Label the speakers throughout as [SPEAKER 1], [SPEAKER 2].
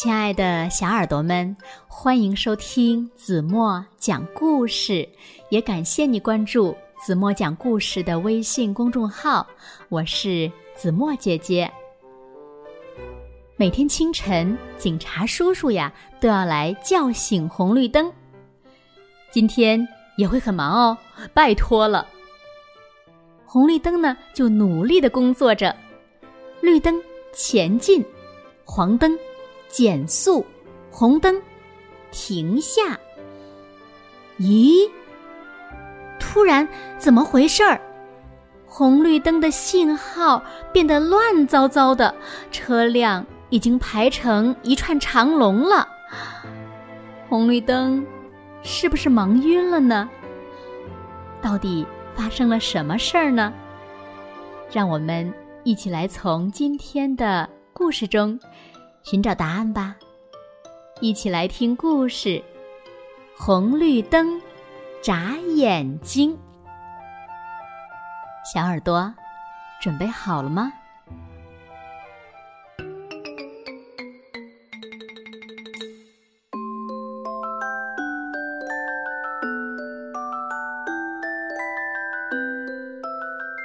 [SPEAKER 1] 亲爱的小耳朵们，欢迎收听子墨讲故事，也感谢你关注子墨讲故事的微信公众号。我是子墨姐姐。每天清晨，警察叔叔呀都要来叫醒红绿灯。今天也会很忙哦，拜托了。红绿灯呢，就努力的工作着。绿灯前进，黄灯。减速，红灯，停下。咦，突然怎么回事儿？红绿灯的信号变得乱糟糟的，车辆已经排成一串长龙了。红绿灯是不是忙晕了呢？到底发生了什么事儿呢？让我们一起来从今天的故事中。寻找答案吧，一起来听故事。红绿灯，眨眼睛。小耳朵，准备好了吗？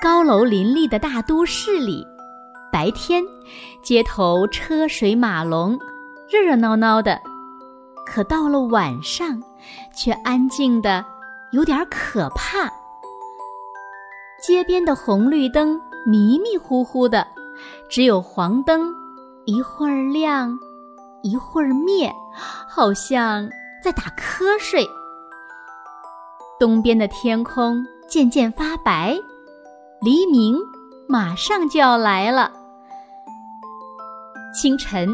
[SPEAKER 1] 高楼林立的大都市里。白天，街头车水马龙，热热闹闹的；可到了晚上，却安静的有点可怕。街边的红绿灯迷迷糊糊的，只有黄灯一会儿亮，一会儿灭，好像在打瞌睡。东边的天空渐渐发白，黎明马上就要来了。清晨，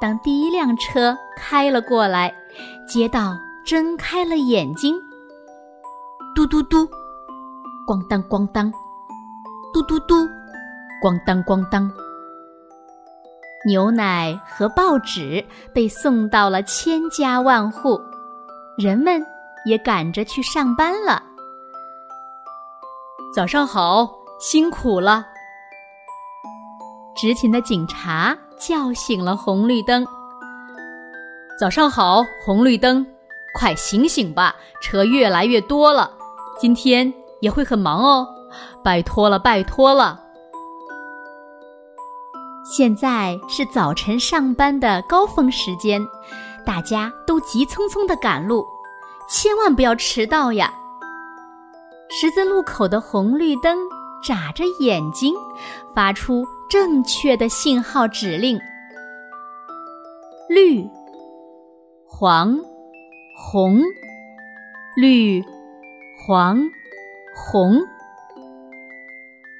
[SPEAKER 1] 当第一辆车开了过来，街道睁开了眼睛。嘟嘟嘟，咣当咣当，嘟嘟嘟，咣当咣当。牛奶和报纸被送到了千家万户，人们也赶着去上班了。早上好，辛苦了。执勤的警察。叫醒了红绿灯。早上好，红绿灯，快醒醒吧！车越来越多了，今天也会很忙哦，拜托了，拜托了。现在是早晨上班的高峰时间，大家都急匆匆的赶路，千万不要迟到呀！十字路口的红绿灯眨着眼睛，发出。正确的信号指令：绿、黄、红、绿、黄、红。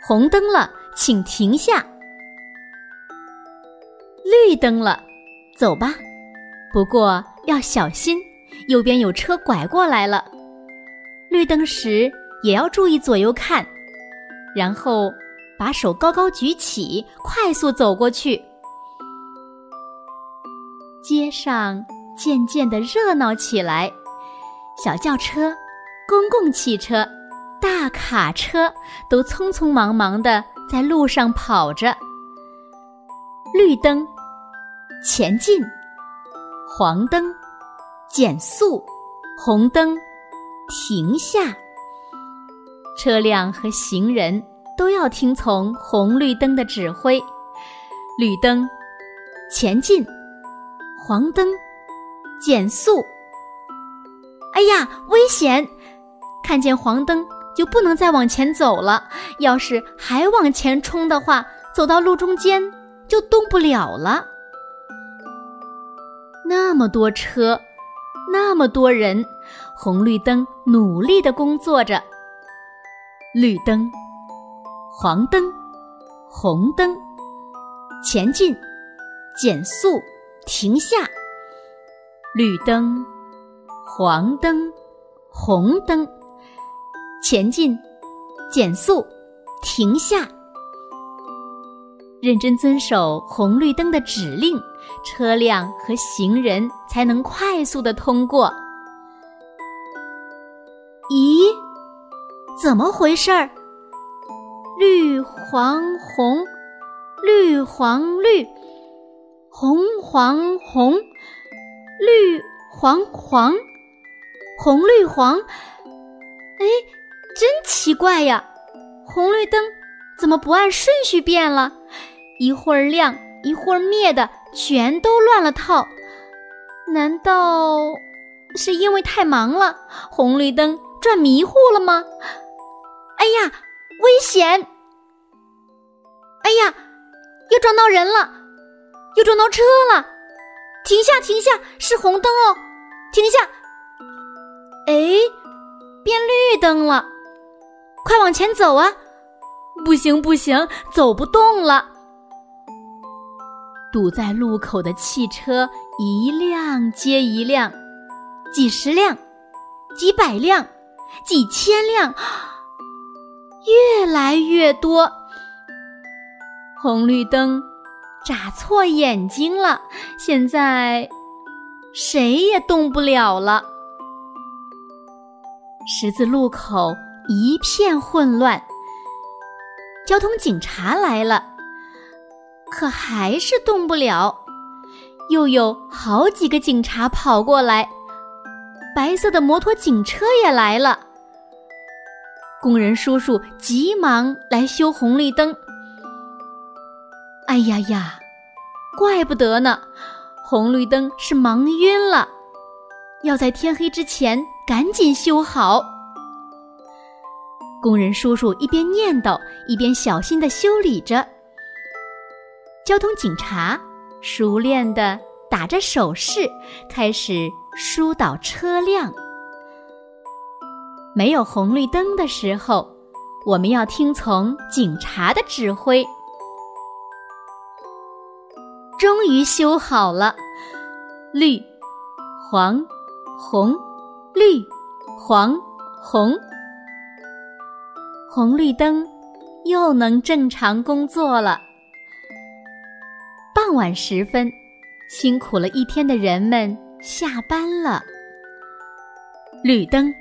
[SPEAKER 1] 红灯了，请停下。绿灯了，走吧。不过要小心，右边有车拐过来了。绿灯时也要注意左右看，然后。把手高高举起，快速走过去。街上渐渐的热闹起来，小轿车、公共汽车、大卡车都匆匆忙忙的在路上跑着。绿灯，前进；黄灯，减速；红灯，停下。车辆和行人。都要听从红绿灯的指挥，绿灯前进，黄灯减速。哎呀，危险！看见黄灯就不能再往前走了，要是还往前冲的话，走到路中间就动不了了。那么多车，那么多人，红绿灯努力的工作着，绿灯。黄灯，红灯，前进，减速，停下。绿灯，黄灯，红灯，前进，减速，停下。认真遵守红绿灯的指令，车辆和行人才能快速的通过。咦，怎么回事儿？绿黄红，绿黄绿，红黄红，绿黄黄，红绿黄。哎，真奇怪呀！红绿灯怎么不按顺序变了？一会儿亮，一会儿灭的，全都乱了套。难道是因为太忙了，红绿灯转迷糊了吗？哎呀，危险！哎呀，又撞到人了，又撞到车了！停下，停下，是红灯哦，停下！哎，变绿灯了，快往前走啊！不行，不行，走不动了。堵在路口的汽车一辆接一辆，几十辆，几百辆，几千辆，越来越多。红绿灯眨错眼睛了，现在谁也动不了了。十字路口一片混乱，交通警察来了。可还是动不了，又有好几个警察跑过来，白色的摩托警车也来了。工人叔叔急忙来修红绿灯。哎呀呀，怪不得呢，红绿灯是忙晕了，要在天黑之前赶紧修好。工人叔叔一边念叨，一边小心的修理着。交通警察熟练地打着手势，开始疏导车辆。没有红绿灯的时候，我们要听从警察的指挥。终于修好了，绿、黄、红、绿、黄、红，红绿灯又能正常工作了。傍晚时分，辛苦了一天的人们下班了。绿灯，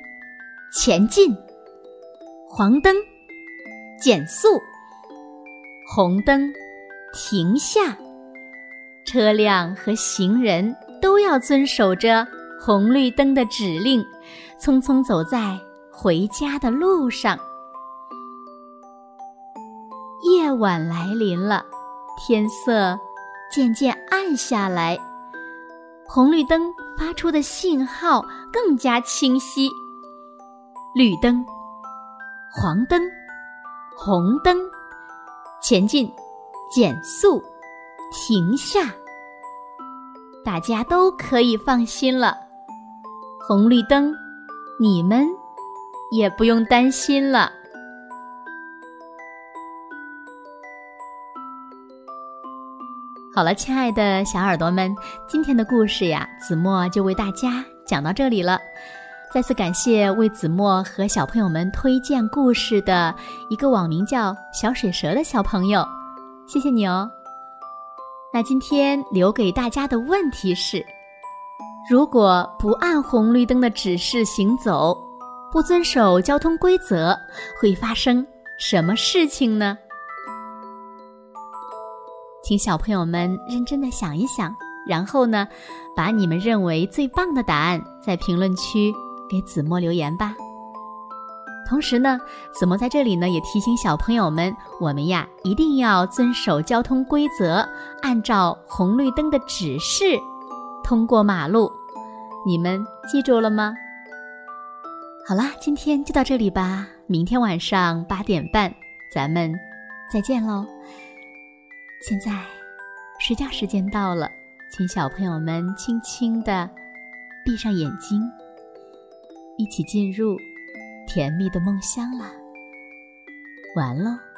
[SPEAKER 1] 前进；黄灯，减速；红灯，停下。车辆和行人都要遵守着红绿灯的指令，匆匆走在回家的路上。夜晚来临了，天色。渐渐暗下来，红绿灯发出的信号更加清晰。绿灯、黄灯、红灯，前进、减速、停下，大家都可以放心了。红绿灯，你们也不用担心了。好了，亲爱的小耳朵们，今天的故事呀，子墨就为大家讲到这里了。再次感谢为子墨和小朋友们推荐故事的一个网名叫“小水蛇”的小朋友，谢谢你哦。那今天留给大家的问题是：如果不按红绿灯的指示行走，不遵守交通规则，会发生什么事情呢？请小朋友们认真的想一想，然后呢，把你们认为最棒的答案在评论区给子墨留言吧。同时呢，子墨在这里呢也提醒小朋友们，我们呀一定要遵守交通规则，按照红绿灯的指示通过马路。你们记住了吗？好啦，今天就到这里吧。明天晚上八点半，咱们再见喽。现在，睡觉时间到了，请小朋友们轻轻的闭上眼睛，一起进入甜蜜的梦乡啦。完了。